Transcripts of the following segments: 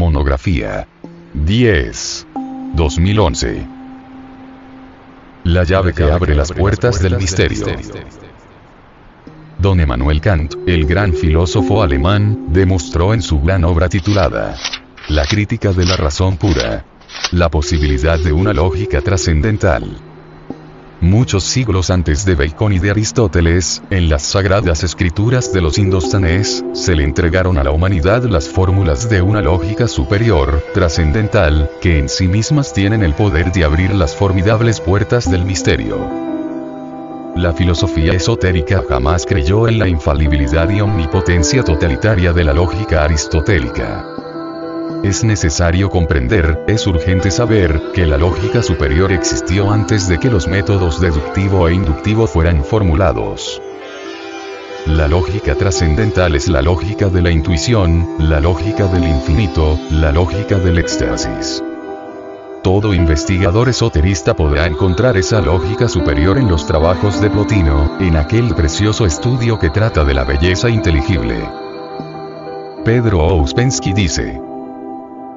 Monografía 10. 2011. La llave que abre las puertas del misterio. Don Emmanuel Kant, el gran filósofo alemán, demostró en su gran obra titulada La crítica de la razón pura la posibilidad de una lógica trascendental. Muchos siglos antes de Bacon y de Aristóteles, en las sagradas escrituras de los indostanes, se le entregaron a la humanidad las fórmulas de una lógica superior, trascendental, que en sí mismas tienen el poder de abrir las formidables puertas del misterio. La filosofía esotérica jamás creyó en la infalibilidad y omnipotencia totalitaria de la lógica aristotélica. Es necesario comprender, es urgente saber, que la lógica superior existió antes de que los métodos deductivo e inductivo fueran formulados. La lógica trascendental es la lógica de la intuición, la lógica del infinito, la lógica del éxtasis. Todo investigador esoterista podrá encontrar esa lógica superior en los trabajos de Plotino, en aquel precioso estudio que trata de la belleza inteligible. Pedro Ouspensky dice,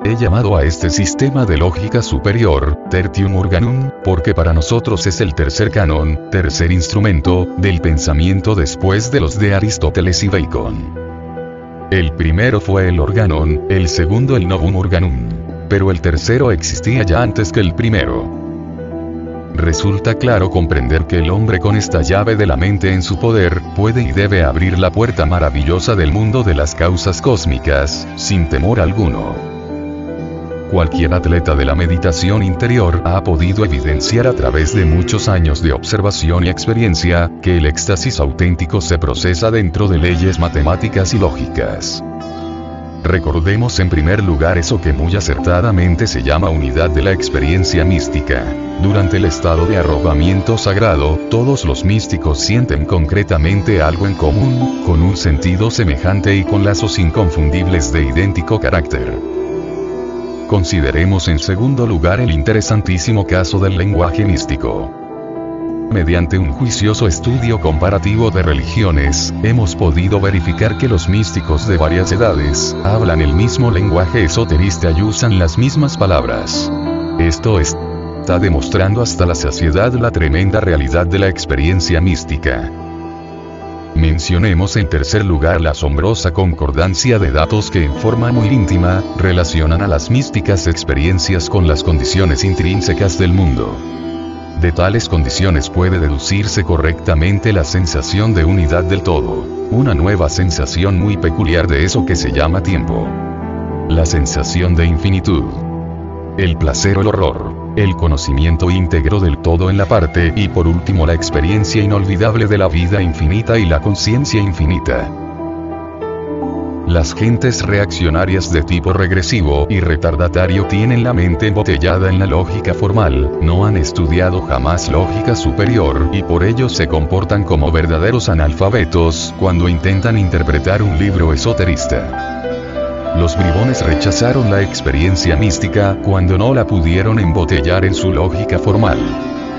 He llamado a este sistema de lógica superior, Tertium Organum, porque para nosotros es el tercer canon, tercer instrumento, del pensamiento después de los de Aristóteles y Bacon. El primero fue el Organon, el segundo el Novum Organum. Pero el tercero existía ya antes que el primero. Resulta claro comprender que el hombre con esta llave de la mente en su poder, puede y debe abrir la puerta maravillosa del mundo de las causas cósmicas, sin temor alguno. Cualquier atleta de la meditación interior ha podido evidenciar a través de muchos años de observación y experiencia, que el éxtasis auténtico se procesa dentro de leyes matemáticas y lógicas. Recordemos en primer lugar eso que muy acertadamente se llama unidad de la experiencia mística. Durante el estado de arrobamiento sagrado, todos los místicos sienten concretamente algo en común, con un sentido semejante y con lazos inconfundibles de idéntico carácter. Consideremos en segundo lugar el interesantísimo caso del lenguaje místico. Mediante un juicioso estudio comparativo de religiones, hemos podido verificar que los místicos de varias edades, hablan el mismo lenguaje esoterista y usan las mismas palabras. Esto está demostrando hasta la saciedad la tremenda realidad de la experiencia mística. Mencionemos en tercer lugar la asombrosa concordancia de datos que en forma muy íntima, relacionan a las místicas experiencias con las condiciones intrínsecas del mundo. De tales condiciones puede deducirse correctamente la sensación de unidad del todo, una nueva sensación muy peculiar de eso que se llama tiempo. La sensación de infinitud. El placer o el horror el conocimiento íntegro del todo en la parte y por último la experiencia inolvidable de la vida infinita y la conciencia infinita. Las gentes reaccionarias de tipo regresivo y retardatario tienen la mente embotellada en la lógica formal, no han estudiado jamás lógica superior y por ello se comportan como verdaderos analfabetos cuando intentan interpretar un libro esoterista. Los bribones rechazaron la experiencia mística cuando no la pudieron embotellar en su lógica formal.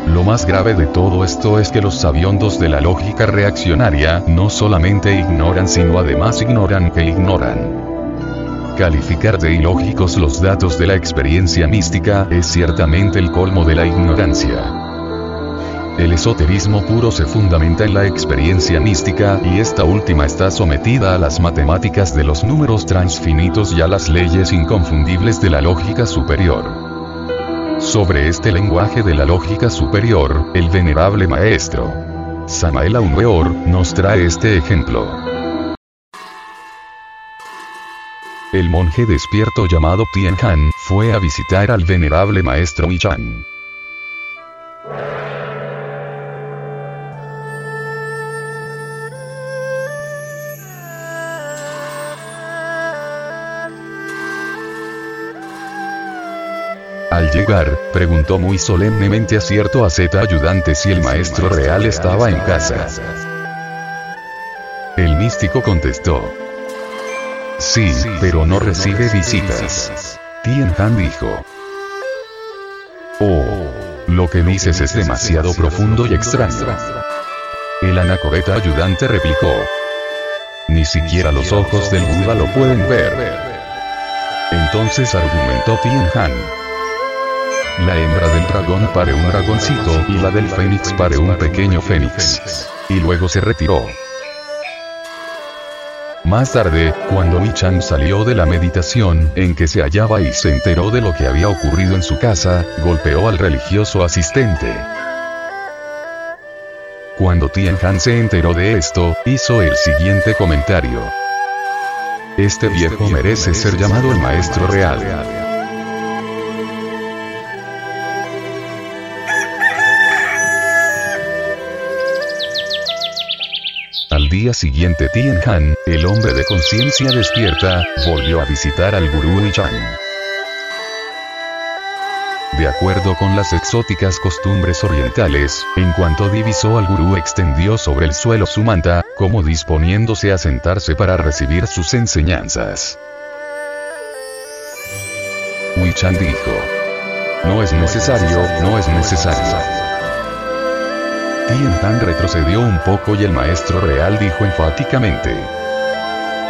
Lo más grave de todo esto es que los sabiondos de la lógica reaccionaria no solamente ignoran sino además ignoran que ignoran. Calificar de ilógicos los datos de la experiencia mística es ciertamente el colmo de la ignorancia. El esoterismo puro se fundamenta en la experiencia mística y esta última está sometida a las matemáticas de los números transfinitos y a las leyes inconfundibles de la lógica superior. Sobre este lenguaje de la lógica superior, el venerable maestro Samael Weor nos trae este ejemplo. El monje despierto llamado Tien Han fue a visitar al venerable maestro Michan. Al llegar, preguntó muy solemnemente a cierto Z ayudante si el maestro real estaba en casa. El místico contestó. Sí, pero no recibe visitas. Tien Han dijo. Oh, lo que dices es demasiado profundo y extraño. El anacoreta ayudante replicó. Ni siquiera los ojos del Buda lo pueden ver. Entonces argumentó Tien Han. La hembra del dragón pare un dragoncito y la del fénix pare un pequeño fénix. Y luego se retiró. Más tarde, cuando Chang salió de la meditación en que se hallaba y se enteró de lo que había ocurrido en su casa, golpeó al religioso asistente. Cuando Tian Han se enteró de esto, hizo el siguiente comentario. Este viejo merece ser llamado el maestro real. Día siguiente Tien Han, el hombre de conciencia despierta, volvió a visitar al gurú Chang. De acuerdo con las exóticas costumbres orientales, en cuanto divisó al gurú extendió sobre el suelo su manta, como disponiéndose a sentarse para recibir sus enseñanzas. Chan dijo. No es necesario, no es necesario. Tien Han retrocedió un poco y el maestro real dijo enfáticamente.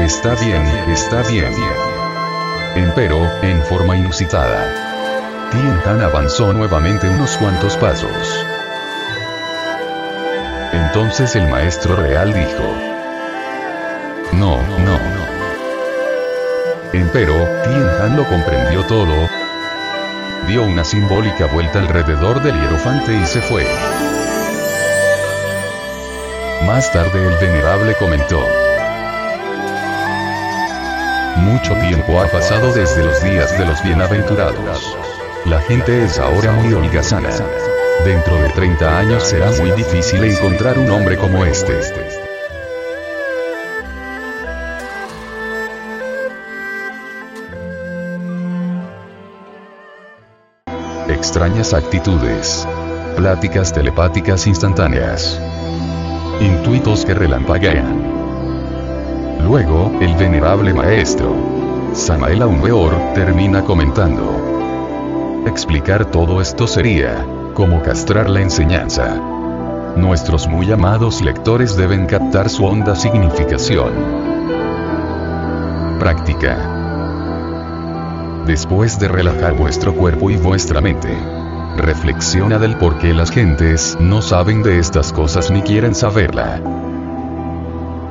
Está bien, está bien. Empero, en forma inusitada. Tien Han avanzó nuevamente unos cuantos pasos. Entonces el maestro real dijo. No, no, no. Empero, Tien Han lo comprendió todo. Dio una simbólica vuelta alrededor del hierofante y se fue. Más tarde el venerable comentó. Mucho tiempo ha pasado desde los días de los bienaventurados. La gente es ahora muy holgazana. Dentro de 30 años será muy difícil encontrar un hombre como este. Extrañas actitudes. Pláticas telepáticas instantáneas intuitos que relampaguean. Luego, el venerable maestro, Samael Weor, termina comentando. Explicar todo esto sería, como castrar la enseñanza. Nuestros muy amados lectores deben captar su honda significación. Práctica. Después de relajar vuestro cuerpo y vuestra mente, Reflexiona del por qué las gentes no saben de estas cosas ni quieren saberla.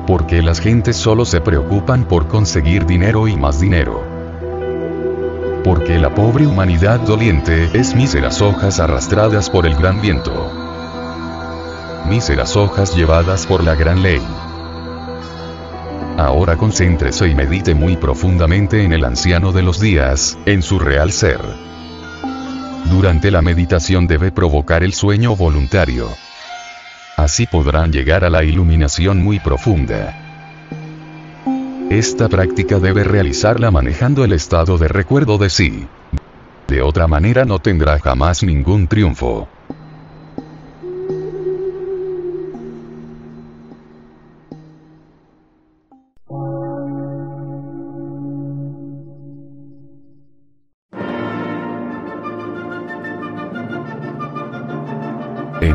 Porque las gentes solo se preocupan por conseguir dinero y más dinero. Porque la pobre humanidad doliente es míseras hojas arrastradas por el gran viento. Míseras hojas llevadas por la gran ley. Ahora concéntrese y medite muy profundamente en el anciano de los días, en su real ser. Durante la meditación debe provocar el sueño voluntario. Así podrán llegar a la iluminación muy profunda. Esta práctica debe realizarla manejando el estado de recuerdo de sí. De otra manera no tendrá jamás ningún triunfo.